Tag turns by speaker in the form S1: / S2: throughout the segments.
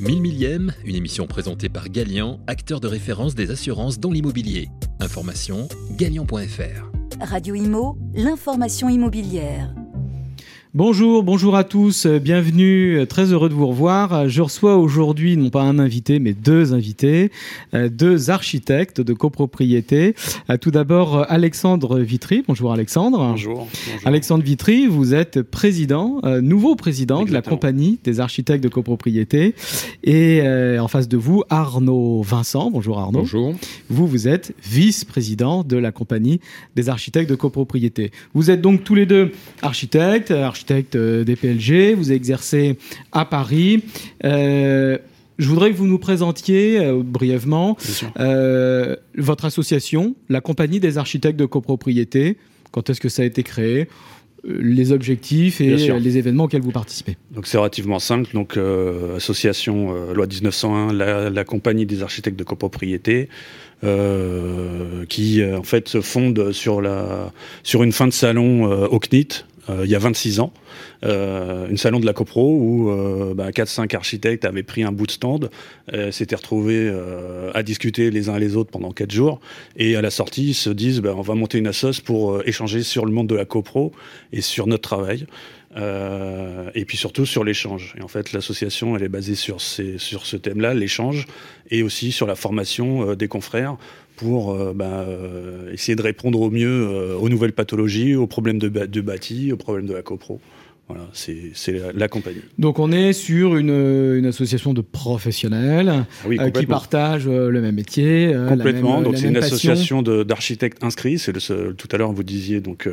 S1: 1000 millième, une émission présentée par Galian, acteur de référence des assurances dans l'immobilier. Information galian.fr.
S2: Radio Imo, l'information immobilière.
S3: Bonjour, bonjour à tous, bienvenue, très heureux de vous revoir. Je reçois aujourd'hui non pas un invité, mais deux invités, euh, deux architectes de copropriété. Euh, tout d'abord, Alexandre Vitry. Bonjour Alexandre.
S4: Bonjour.
S3: Alexandre Vitry, vous êtes président, euh, nouveau président de la compagnie des architectes de copropriété. Et en face de vous, Arnaud Vincent. Bonjour Arnaud.
S4: Bonjour.
S3: Vous, vous êtes vice-président de la compagnie des architectes de copropriété. Vous êtes donc tous les deux architectes, architectes architecte euh, des PLG, vous exercez à Paris. Euh, je voudrais que vous nous présentiez euh, brièvement votre association, la Compagnie des architectes de copropriété. Quand est-ce que ça a été créé les objectifs et les événements auxquels vous participez?
S4: Donc c'est relativement simple. Donc association loi 1901, la, la, compagnie des architectes de copropriété, qui en fait se fonde sur la sur une fin de salon au CNIT il y a 26 ans, euh, une salon de la CoPro où euh, bah, 4-5 architectes avaient pris un bout de stand, s'étaient retrouvés à discuter les uns les autres pendant 4 jours, et à la sortie ils se disent bah, on va monter une assoce pour échanger sur le monde de la CoPro et sur notre travail. et puis surtout sur l'échange. Et en fait, l'association, elle est basée sur ce thème-là, l'échange, et aussi sur la formation des confrères pour euh, bah, euh, essayer de répondre au mieux euh, aux nouvelles pathologies, aux problèmes de, de bâti, aux problèmes de la copro. Voilà, c'est la, compagnie.
S3: Donc on est sur une, une association de professionnels ah qui partagent le même métier.
S4: complètement. donc c'est une association d'architectes inscrits. C'est tout à l'heure vous disiez donc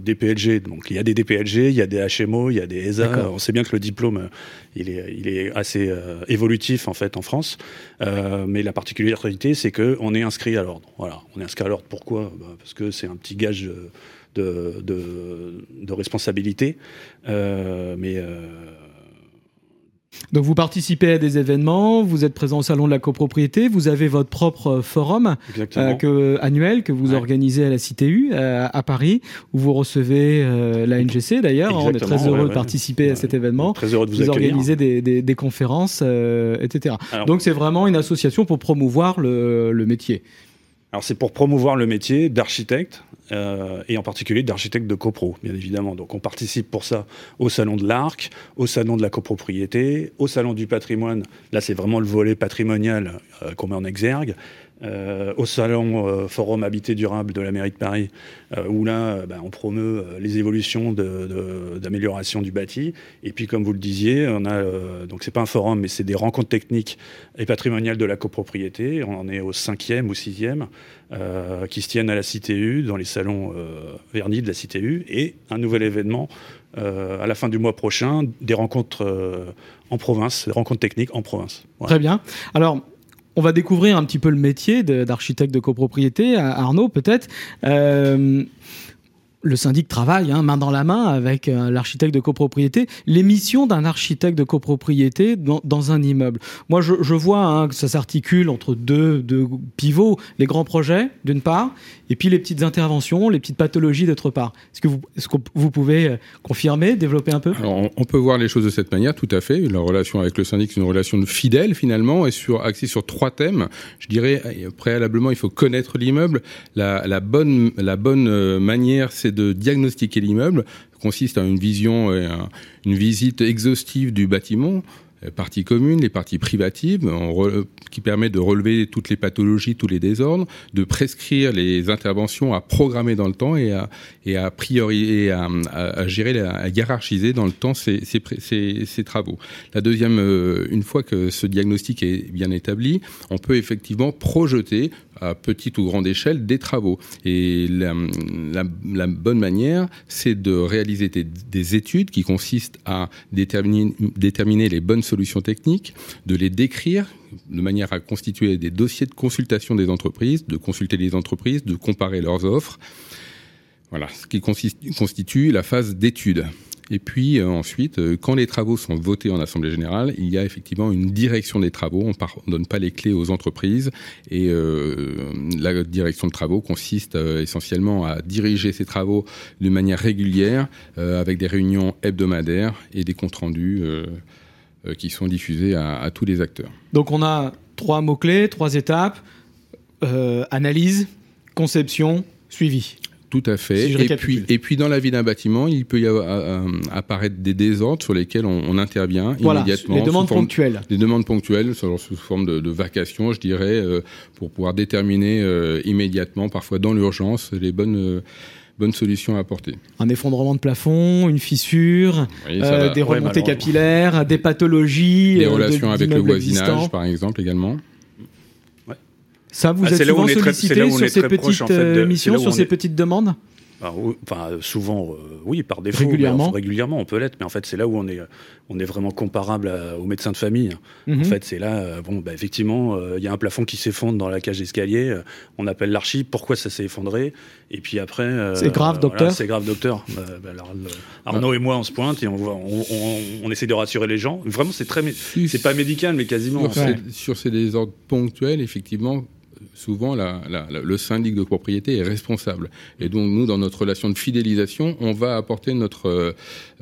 S4: DPLG. Donc il y a des DPLG, il y a des HMO, il y a des ESA. On sait bien que le diplôme il est, il est assez évolutif en fait en France. mais la particularité c'est que on est inscrit à l'ordre. Voilà, on est inscrit à l'ordre. Pourquoi? Bah, Parce que c'est un petit gage de, de, responsabilité. Euh, mais euh,
S3: donc vous participez à des événements, vous êtes présent au salon de la copropriété, vous avez votre propre forum euh, que, annuel que vous organisez à la CTU à Paris, où vous recevez la NGC d'ailleurs. On est très heureux de participer à cet événement.
S4: Très heureux de vous,
S3: vous organisez des, des, conférences, etc. Donc c'est vraiment une association pour promouvoir le, le métier.
S4: Alors c'est pour promouvoir le métier d'architecte euh, et en particulier d'architecte de copro, bien évidemment. Donc on participe pour ça au salon de l'Arc, au salon de la copropriété, au salon du patrimoine. Là c'est vraiment le volet patrimonial euh, qu'on met en exergue. Euh, au salon euh, Forum Habité Durable de la mairie de Paris, euh, où là, ben, on promeut les évolutions d'amélioration du bâti. Et puis, comme vous le disiez, on a donc c'est pas un forum, mais c'est des rencontres techniques et patrimoniales de la copropriété. On en est au cinquième ou sixième, qui se tiennent à la CTU, dans les salons vernis de la CTU, et un nouvel événement à la fin du mois prochain, des rencontres en province, rencontres techniques en province.
S3: Très bien. Alors, on va découvrir un petit peu le métier d'architecte de, copropriété. Arnaud, peut-être. Euh, le syndic travaille hein, main dans la main avec euh, l'architecte de copropriété. Les missions d'un architecte de copropriété dans, un immeuble. Moi, je, vois hein, que ça s'articule entre deux, pivots, les grands projets d'une part, et puis les petites interventions, les petites pathologies d'autre part. Est-ce que vous, pouvez euh, confirmer, développer un peu?
S5: On, peut voir les choses de cette manière, tout à fait. La relation avec le syndic, c'est une relation fidèle finalement, et axée sur trois thèmes. Je dirais préalablement, il faut connaître l'immeuble. La, bonne, la bonne euh, manière, c'est de diagnostiquer l'immeuble. Consiste en une vision, et une visite exhaustive du bâtiment euh, parties communes, les parties privatives, qui permet de relever toutes les pathologies, tous les désordres, de prescrire les interventions à programmer dans le temps et à, et à à, gérer, à hiérarchiser dans le temps ces, ces, travaux. La deuxième, euh, une fois que ce diagnostic est bien établi, on peut effectivement projeter à petite ou grande échelle des travaux. Et la, bonne manière, c'est de réaliser des, des, études qui consistent à déterminer les bonnes solutions techniques, de les décrire de manière à constituer des dossiers de consultation des entreprises, de consulter les entreprises, de comparer leurs offres. Voilà, ce qui constitue la phase d'étude. Et puis euh, ensuite, euh, quand les travaux sont votés en assemblée générale, il y a effectivement une direction des travaux. On ne donne pas les clés aux entreprises et euh, la direction de travaux consiste essentiellement à diriger ces travaux de manière régulière avec des réunions hebdomadaires et des comptes rendus qui sont diffusés à tous les acteurs.
S3: Donc on a trois mots-clés, trois étapes, analyse, conception, suivi.
S5: Tout à fait. et, puis, et puis, dans la vie d'un bâtiment, il peut y avoir, euh, apparaître des désordres sur lesquels on, intervient
S3: voilà,
S5: immédiatement.
S3: Des demandes ponctuelles.
S5: Des demandes ponctuelles, sous forme de, de vacation, je dirais, euh, pour pouvoir déterminer euh, immédiatement, parfois dans l'urgence, les bonnes bonnes solutions à apporter.
S3: Un effondrement de plafond, une fissure, des remontées capillaires, des pathologies.
S5: Des relations avec le voisinage, par exemple, également.
S3: Ça, vous ah, êtes souvent sollicité sur ces petites euh, missions, sur ces petites demandes?
S4: Ah, enfin, souvent, euh, oui, par défaut.
S3: Régulièrement.
S4: régulièrement, on peut l'être, mais en fait, c'est là où on est, on est vraiment comparable aux médecins de famille. En mhm. fait, c'est là, euh, bon, bah, effectivement, il y a un plafond qui s'effondre dans la cage d'escalier. on appelle l'archi. Pourquoi ça s'est effondré Et puis après.
S3: c'est grave, docteur.
S4: c'est grave, docteur. Bah, bah, Arnaud et moi, on se pointe et on, on, on, essaie de rassurer les gens. Vraiment, c'est très, c'est pas médical, mais quasiment.
S5: Sur, sur ces désordres ponctuels, effectivement, souvent le syndic de propriété est responsable. Et donc nous, dans notre relation de fidélisation, on va apporter notre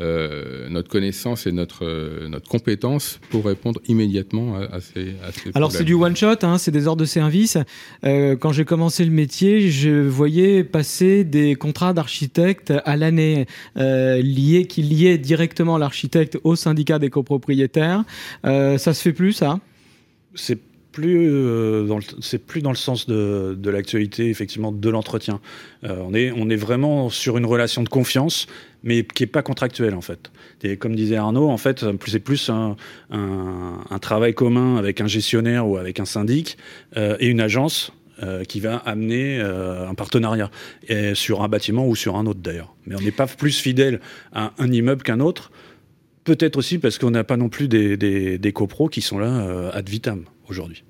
S5: euh, notre connaissance et notre euh, notre compétence pour répondre immédiatement à, ces, à ces
S3: Alors c'est du one shot, hein, c'est des ordres de service. Euh, quand j'ai commencé le métier, je voyais passer des contrats d'architecte à l'année liés qui liaient directement l'architecte au syndicat des copropriétaires. ça se fait plus ça?
S4: C'est euh, c'est plus dans le sens de, l'actualité effectivement de l'entretien. Euh, on est vraiment sur une relation de confiance, mais qui est pas contractuelle en fait. Et comme disait Arnaud, en fait, c'est plus un, travail commun avec un gestionnaire ou avec un syndic euh, et une agence. qui va amener un partenariat sur un bâtiment ou sur un autre d'ailleurs. Mais on n'est pas plus fidèle à un immeuble qu'un autre. Peut-être aussi parce qu'on n'a pas non plus des copros qui sont là ad vitam aujourd'hui.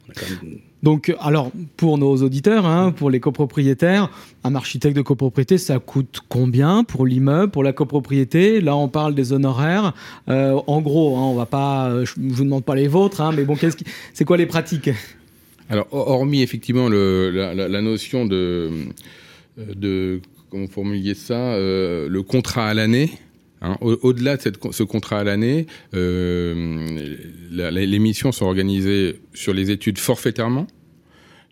S3: Donc, alors, pour nos auditeurs, hein, pour les copropriétaires, un architecte de copropriété, ça coûte combien pour l'immeuble, pour la copropriété? Là, on parle des honoraires. Euh, en gros, hein, on va pas, je vous demande pas les vôtres, hein, mais bon, qu'est-ce qui, c'est quoi les pratiques?
S5: Alors, hormis effectivement le, la, notion de, de comment formuler ça, euh, le contrat à l'année. Hein, au-delà de ce contrat à l'année, euh, les missions sont organisées sur les études forfaitairement.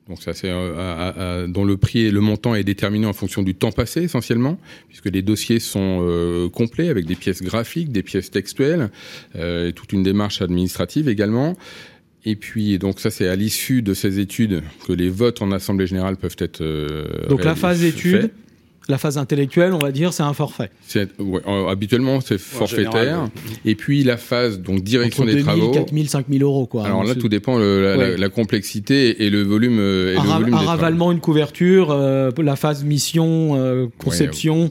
S5: Donc ça, c'est euh, dont le prix et le montant est déterminé en fonction du temps passé essentiellement, puisque les dossiers sont euh, complets avec des pièces graphiques, des pièces textuelles, et toute une démarche administrative également. Et puis, donc ça, c'est à l'issue de ces études que les votes en assemblée générale peuvent être.
S3: donc la phase d'étude, la phase intellectuelle, on va dire, c'est un forfait.
S5: habituellement, c'est forfaitaire. Et puis la phase donc direction des 2000, travaux.
S3: 4000, 5000 euros quoi.
S5: Alors là, tout dépend la, la, complexité et le volume. Et un,
S3: le volume un ravalement, une couverture, euh, la phase mission, euh, conception.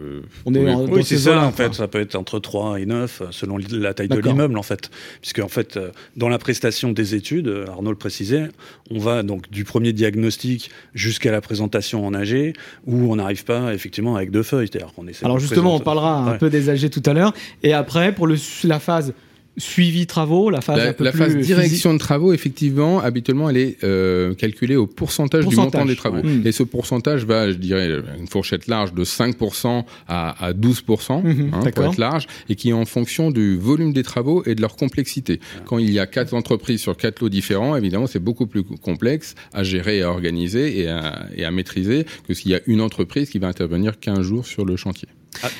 S4: Euh, on est oui, c'est ça, en fait. Ça peut être entre 3 et 9, selon la taille de l'immeuble, en fait. Puisque, en fait, euh, dans la prestation des études, euh, Arnaud le précisait, on va donc du premier diagnostic jusqu'à la présentation en AG, où on n'arrive pas, effectivement, avec deux feuilles.
S3: Alors, justement, on parlera un peu des AG tout à l'heure. Et après, pour le, la phase suivi travaux, la phase
S5: la,
S3: un peu
S5: la phase direction de travaux, effectivement, habituellement, elle est euh, calculée au pourcentage, du montant des travaux. Et ce pourcentage va, je dirais, une fourchette large de 5% à, à 12%, mhm, hein, pour être large, et qui est en fonction du volume des travaux et de leur complexité. Quand il y a quatre entreprises sur quatre lots différents, évidemment, c'est beaucoup plus complexe à gérer, à organiser et à, et à maîtriser que s'il y a une entreprise qui va intervenir 15 jours sur le chantier.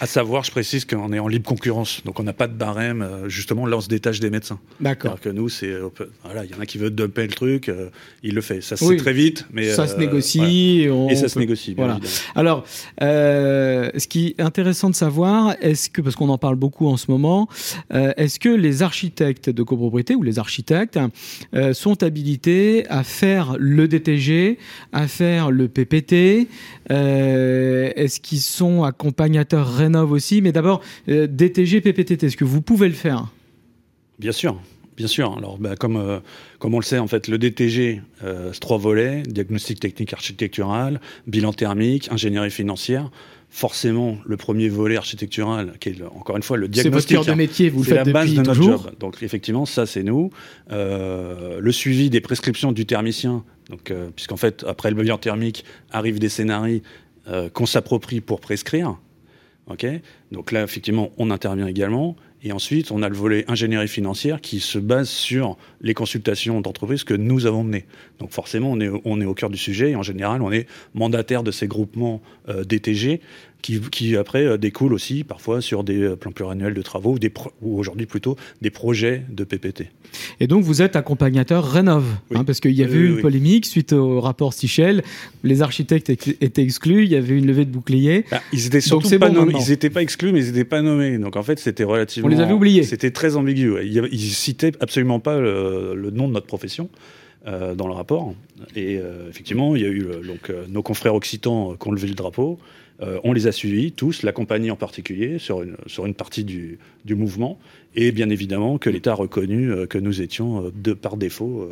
S4: À, savoir, je précise qu'on est en libre concurrence, donc on n'a pas de barème. Euh, justement, là, on se détache des médecins.
S3: D'accord.
S4: que nous, c'est euh, voilà, il y en a qui veulent dumper le truc, euh, il le fait. Ça se fait très vite, mais
S3: ça se négocie.
S4: Et ça se négocie.
S3: voilà. Alors, ce qui est intéressant de savoir, est-ce que parce qu'on en parle beaucoup en ce moment, est-ce que les architectes de copropriété ou les architectes sont habilités à faire le DTG, à faire le PPT Est-ce qu'ils sont accompagnateurs rénove aussi. Mais d'abord, euh, DTG, PPTT, est-ce que vous pouvez le faire?
S4: Bien sûr. Bien sûr. Alors, bah, comme, euh, comme on le sait, en fait, le DTG, euh, c'est trois volets diagnostic technique architectural, bilan thermique, ingénierie financière. Forcément, le premier volet architectural, qui est encore une fois le diagnostic.
S3: C'est votre cœur de métier, vous le faites la base de notre job.
S4: Donc, effectivement, ça, c'est nous. le suivi des prescriptions du thermicien. Donc, puisqu'en fait, après le bilan thermique, arrivent des scénarios qu'on s'approprie pour prescrire. Ok, donc là effectivement on intervient également. Et ensuite, on a le volet ingénierie financière qui se base sur les consultations d'entreprises que nous avons menées. Donc forcément, on est, on est au cœur du sujet. Et en général, on est mandataire de ces groupements euh, DTG qui, qui après euh, découlent aussi parfois sur des euh, plans pluriannuels de travaux ou, des pro- ou aujourd'hui plutôt des projets de PPT.
S3: Et donc vous êtes accompagnateur Rénov,
S4: Oui.
S3: hein, parce qu'il y a
S4: Oui,
S3: eu
S4: oui,
S3: une
S4: oui.
S3: polémique suite au rapport Stichel. Les architectes étaient exclus, il y avait une levée de bouclier.
S4: Bah, ils étaient surtout pas
S3: bon.
S4: Ils n'étaient pas exclus, mais ils n'étaient pas nommés. Donc en fait, c'était relativement.
S3: On les avait oubliés.
S4: C'était très ambigu. ouais. Il y avait- Ils citaient absolument pas le, le nom de notre profession. euh, dans le rapport. Et euh, effectivement, il y a eu donc, euh, nos confrères occitans qui ont levé le drapeau. Euh, on les a suivis, tous, la compagnie en particulier, sur une, sur une partie du, du mouvement. Et bien évidemment que l'État a reconnu euh, que nous étions, euh, de, par défaut,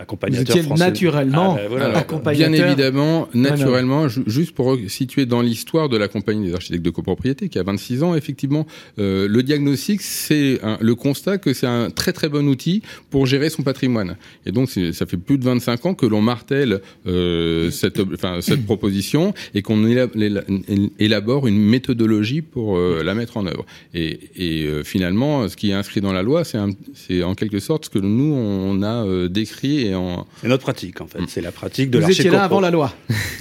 S4: euh,
S3: Vous étiez
S4: français.
S3: naturellement
S4: Ah, bah, voilà.
S5: Alors,
S3: accompagnateur.
S5: bien évidemment, naturellement, ju- juste pour situer dans l'histoire de la compagnie des architectes de copropriété, qui a 26 ans, effectivement, euh, le diagnostic, c'est le constat que c'est un très très bon outil pour gérer son patrimoine. Et donc, ça fait plus de 25 ans que l'on martèle euh, cette, proposition et qu'on éla- éla- élabore une méthodologie pour euh, la mettre en œuvre. Et, et euh, finalement, ce qui est inscrit dans la loi, c'est en quelque sorte ce que nous, on a euh, décrit et
S4: notre pratique, en fait. C'est la pratique de
S3: Vous étiez là avant la loi.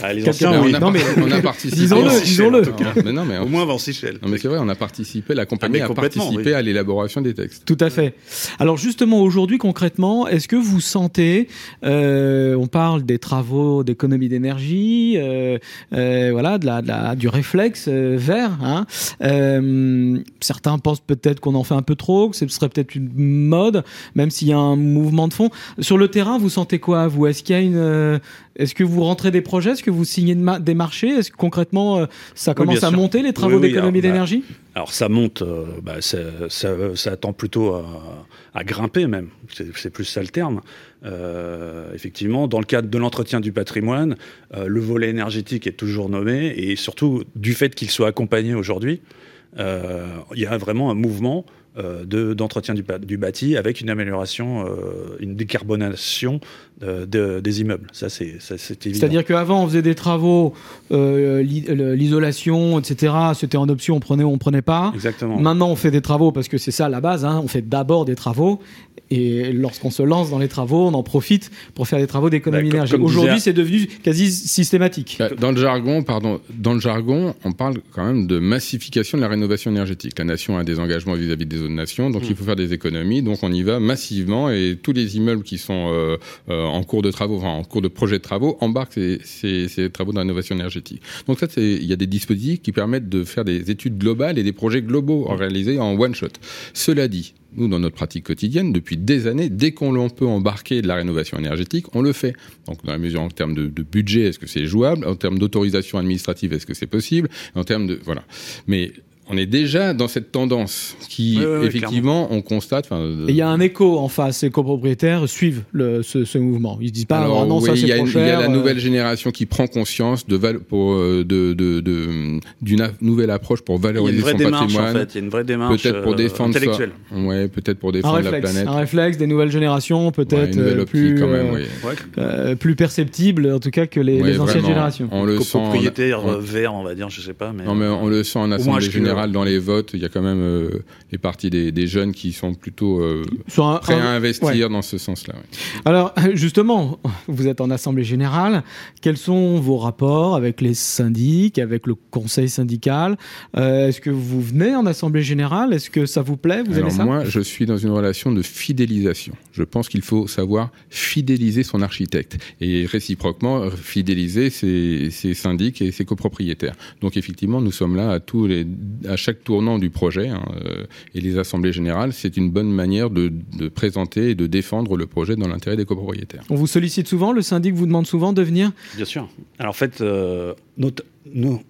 S4: Ah, les anciens,
S3: oui.
S5: on, a,
S3: Non, mais-
S5: on a participé.
S3: Disons-le,
S5: en-
S3: disons-le.
S5: en tout cas. Mais non, mais,
S4: Au moins avant Sichel.
S5: non, mais c'est vrai, on a participé, la
S4: Ah,
S5: compagnie
S4: mais
S5: a participé
S4: oui.
S5: à l'élaboration des textes.
S3: Tout à fait. Alors justement, aujourd'hui, concrètement, est-ce que vous sentez, euh, on parle des travaux d'économie d'énergie, euh, euh, voilà, de la, de la- du réflexe euh, vert. Hein, Euh, certains pensent peut-être qu'on en fait un peu trop, que ce serait peut-être une mode, même s'il y a un mouvement de fond. Sur le terrain, vous sentez quoi Vous? Est-ce qu'il y a une, euh, est-ce que vous rentrez des projets? Est-ce que vous signez de ma- des marchés? Est-ce que concrètement, euh, ça commence à
S4: sûr.
S3: monter les travaux
S4: Oui, oui,
S3: d'économie
S4: bah,
S3: d'énergie?
S4: Alors ça monte, euh, bah, ça, ça, ça tend plutôt à, à grimper même, c'est plus ça le terme. Effectivement, dans le cadre de l'entretien du patrimoine, le volet énergétique est toujours nommé et surtout du fait qu'il soit accompagné aujourd'hui, il y a vraiment un mouvement euh, de- d'entretien du, pa- du bâti avec une amélioration, euh, une décarbonation euh, de- des immeubles. Ça, c'est évident.
S3: C'est-à-dire qu'avant, on faisait des travaux, euh, l'isolation, etc. C'était en option, on prenait ou on prenait pas.
S4: Exactement.
S3: Maintenant, on fait des travaux parce que c'est ça la base. hein. On fait d'abord des travaux. Et lorsqu'on se lance dans les travaux, on en profite pour faire des travaux d'économie
S4: Bah,
S3: d'énergie. Aujourd'hui, c'est devenu quasi systématique.
S5: Bah, Dans le jargon, pardon, dans le jargon, on parle quand même de massification de la rénovation énergétique. La nation a des engagements vis-à-vis des autres nations, donc
S4: Mm.
S5: il faut faire des économies. Donc on y va massivement et tous les immeubles qui sont euh, euh, en cours de travaux, enfin en cours de projet de travaux, embarquent ces, ces, ces travaux de rénovation énergétique. Donc ça, il y a des dispositifs qui permettent de faire des études globales et des projets globaux réalisés en one shot. Cela dit. Nous, dans notre pratique quotidienne, depuis des années, dès qu'on peut embarquer de la rénovation énergétique, on le fait. Donc, dans la mesure en termes de, de budget, est-ce que c'est jouable? En termes d'autorisation administrative, est-ce que c'est possible? En termes de voilà. Mais on est déjà dans cette tendance qui,
S4: Oui, oui, oui,
S5: effectivement, on constate.
S3: il y a un écho en face. Les copropriétaires suivent le, ce, ce mouvement. Ils se disent pas,
S5: Alors,
S3: ah non, ça c'est trop
S5: une- il y
S3: cher.
S5: a la
S3: euh,
S5: nouvelle génération qui prend conscience de euh, de de de- d'une nouvelle approche pour valoriser son
S4: démarche en
S5: patrimoine.
S4: fait. Il y a une vraie démarche
S5: Peut-être pour
S4: euh,
S5: défendre ça.
S4: intellectuelle.
S5: Ouais, peut-être pour
S3: un
S5: défendre la
S3: réflexe,
S5: planète.
S3: un réflexe des nouvelles générations, peut-être euh, plus,
S5: quand même.
S3: euh,
S5: oui.
S4: Ouais,
S3: euh, plus perceptible, en tout cas que les,
S5: Ouais,
S3: les anciennes
S5: vraiment.
S3: générations.
S5: On le sent.
S4: copropriétaire
S5: on-
S4: vert, on va dire, je sais pas. Mais,
S5: Non, mais on le sent en assemblée
S4: HQE.
S5: Dans les votes. Il y a quand même euh, les partis des, des jeunes qui sont plutôt euh,
S3: un-
S5: prêts
S3: un-
S5: à investir
S3: ouais.
S5: dans ce sens-là. ouais.
S3: Alors, justement, vous êtes en assemblée générale. Quels sont vos rapports avec les syndics, avec le conseil syndical? Euh, Est-ce que vous venez en assemblée générale? Est-ce que ça vous plaît? Vous
S5: Alors
S3: aimez ça?
S5: moi, je suis dans une relation de fidélisation. Je pense qu'il faut savoir fidéliser son architecte et réciproquement fidéliser ses, ses syndics et ses copropriétaires. Donc effectivement, nous sommes là à tous les, à chaque tournant du projet hein, euh, et les assemblées générales, c'est une bonne manière de, de présenter et de défendre le projet dans l'intérêt des copropriétaires.
S3: On vous sollicite souvent Le syndic vous demande souvent de venir?
S4: Bien sûr. Alors en fait, euh, notre- nous,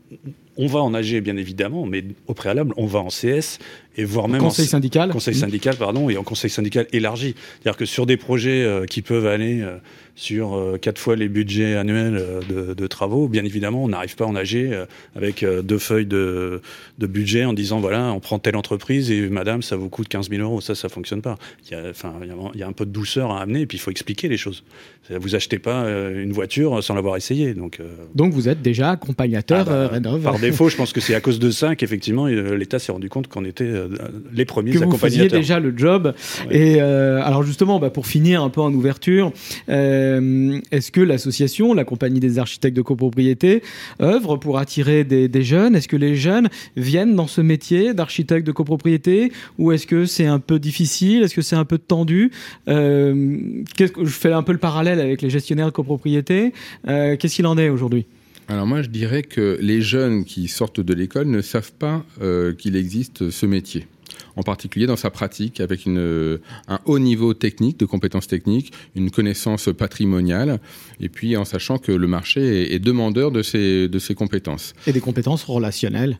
S4: on va en AG bien évidemment, mais au préalable, on va en CS et voire même
S3: Conseil
S4: en
S3: syndical
S4: conseil syndical, pardon, et en conseil syndical élargi. C'est-à-dire que sur des projets euh, qui peuvent aller euh, sur euh, quatre fois les budgets annuels de, de travaux, bien évidemment, on n'arrive pas en AG euh, avec deux feuilles de, de budget en disant voilà, on prend telle entreprise et madame, ça vous coûte 15 000 euros. Ça, ça fonctionne pas. Il y a, enfin, il y a- il y a un peu de douceur à amener et puis il faut expliquer les choses. Vous achetez pas une voiture sans l'avoir essayé. Donc,
S3: Donc vous êtes déjà accompagnateur
S4: ah bah, par défaut, je pense que c'est à cause de ça qu'effectivement l'État s'est rendu compte qu'on était euh, les premiers
S3: que vous
S4: accompagnateurs.
S3: faisiez déjà le job. Et alors justement, bah, pour finir un peu en ouverture, est-ce que l'association, la compagnie des architectes de copropriété, œuvre pour attirer des, des jeunes? Est-ce que les jeunes viennent dans ce métier d'architecte de copropriété? Ou est-ce que c'est un peu difficile? Est-ce que c'est un peu tendu? Euh, Je fais un peu le parallèle avec les gestionnaires de copropriété. Euh, Qu'est-ce qu'il en est aujourd'hui?
S5: Alors moi, je dirais que les jeunes qui sortent de l'école ne savent pas euh, qu'il existe ce métier en particulier dans sa pratique, avec une, un haut niveau technique, de compétences techniques, une connaissance patrimoniale, et puis en sachant que le marché est, est demandeur de ces, de ces compétences.
S3: Et des compétences relationnelles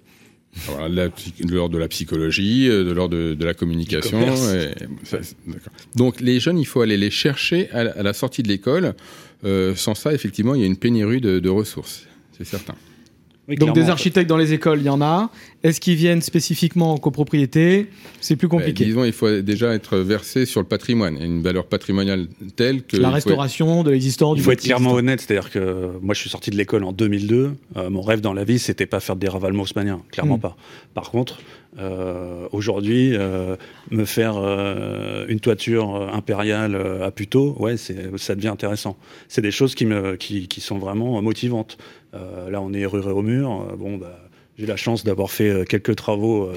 S5: voilà, de l'ordre de la psychologie, euh, de l'ordre de, de, la communication. Et, ça, Donc les jeunes, il faut aller les chercher à la, à la sortie de l'école. Euh, sans ça, effectivement, il y a une pénurie de, de ressources, c'est certain.
S3: Oui, Donc des architectes dans les écoles, il y en a. Est-ce qu'ils viennent spécifiquement en copropriété? C'est plus compliqué.
S5: Bah, disons, il faut déjà être versé sur le patrimoine, et une valeur patrimoniale telle que...
S3: La restauration
S5: être...
S3: de l'existant.
S4: Il faut être clairement honnête, c'est-à-dire que moi je suis sorti de l'école en 2002, euh, mon rêve dans la vie c'était pas faire des ravalements haussmanniens, clairement mmh. pas. Par contre, euh, aujourd'hui, euh, me faire euh, une toiture impériale à Puteaux, ouais, ça devient intéressant. C'est des choses qui, me, qui, qui sont vraiment motivantes. Là, on est ruré au mur. bon, bah, j'ai la chance d'avoir fait quelques travaux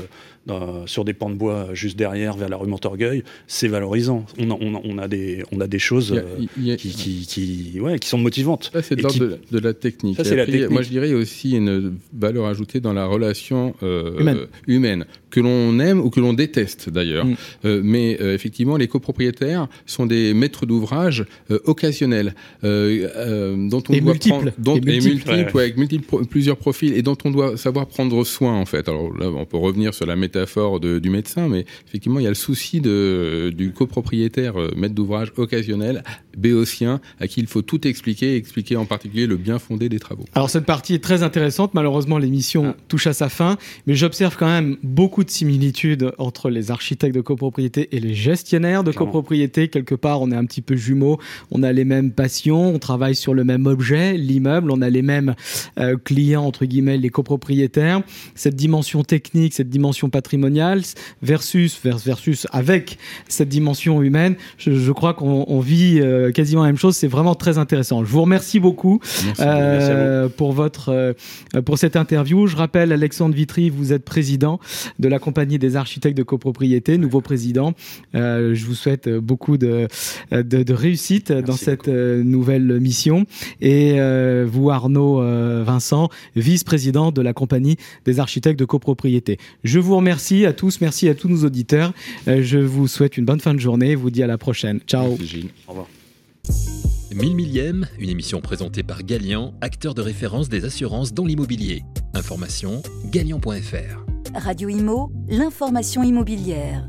S4: dans, sur des pans de bois juste derrière, vers la rue Montorgueil. C'est valorisant. On a, on, a, on a, des, on a des choses
S5: a,
S4: qui, qui, qui, ouais, qui sont motivantes.
S5: Ça, c'est de l'ordre de, de, la technique. Ça,
S4: c'est la technique.
S5: Moi, je dirais aussi une valeur ajoutée dans la relation euh, humaine. humaine que l'on aime ou que l'on déteste d'ailleurs. Mm. Euh, mais euh, effectivement, les copropriétaires sont des maîtres d'ouvrage euh, occasionnels, dont on
S3: et
S5: doit
S3: multiples.
S5: prendre, dont,
S3: et multiples,
S5: et multiples ouais. avec multiples, plusieurs profils, et dont on doit savoir prendre soin en fait. Alors là, on peut revenir sur la métaphore de, du médecin, mais effectivement, il y a le souci de, du copropriétaire maître d'ouvrage occasionnel, béotien, à qui il faut tout expliquer, expliquer en particulier le bien fondé des travaux.
S3: Alors cette partie est très intéressante. Malheureusement, l'émission ah. touche à sa fin, mais j'observe quand même beaucoup de similitudes entre les architectes de copropriété et les gestionnaires de Clairement. copropriété. Quelque part, on est un petit peu jumeaux, on a les mêmes passions, on travaille sur le même objet, l'immeuble, on a les mêmes euh, clients, entre guillemets, les copropriétaires. Cette dimension technique, cette dimension patrimoniale versus, versus avec cette dimension humaine, je, je crois qu'on vit euh, quasiment la même chose. C'est vraiment très intéressant. Je vous remercie beaucoup
S5: merci,
S3: euh, merci pour, votre, euh, pour cette interview. Je rappelle, Alexandre Vitry, vous êtes président de la compagnie des architectes de copropriété, nouveau président. Euh, je vous souhaite beaucoup de, de, de réussite
S4: Merci
S3: dans cette euh, nouvelle mission. Et euh, vous, Arnaud euh, Vincent, vice-président de la compagnie des architectes de copropriété. Je vous remercie à tous, merci à tous nos auditeurs. Euh, je vous souhaite une bonne fin de journée. Je vous dis à la prochaine. Ciao.
S4: Au revoir.
S1: 1000 millième, une émission présentée par Galian, acteur de référence des assurances dans l'immobilier. Information galian.fr.
S2: Radio Imo, l'information immobilière.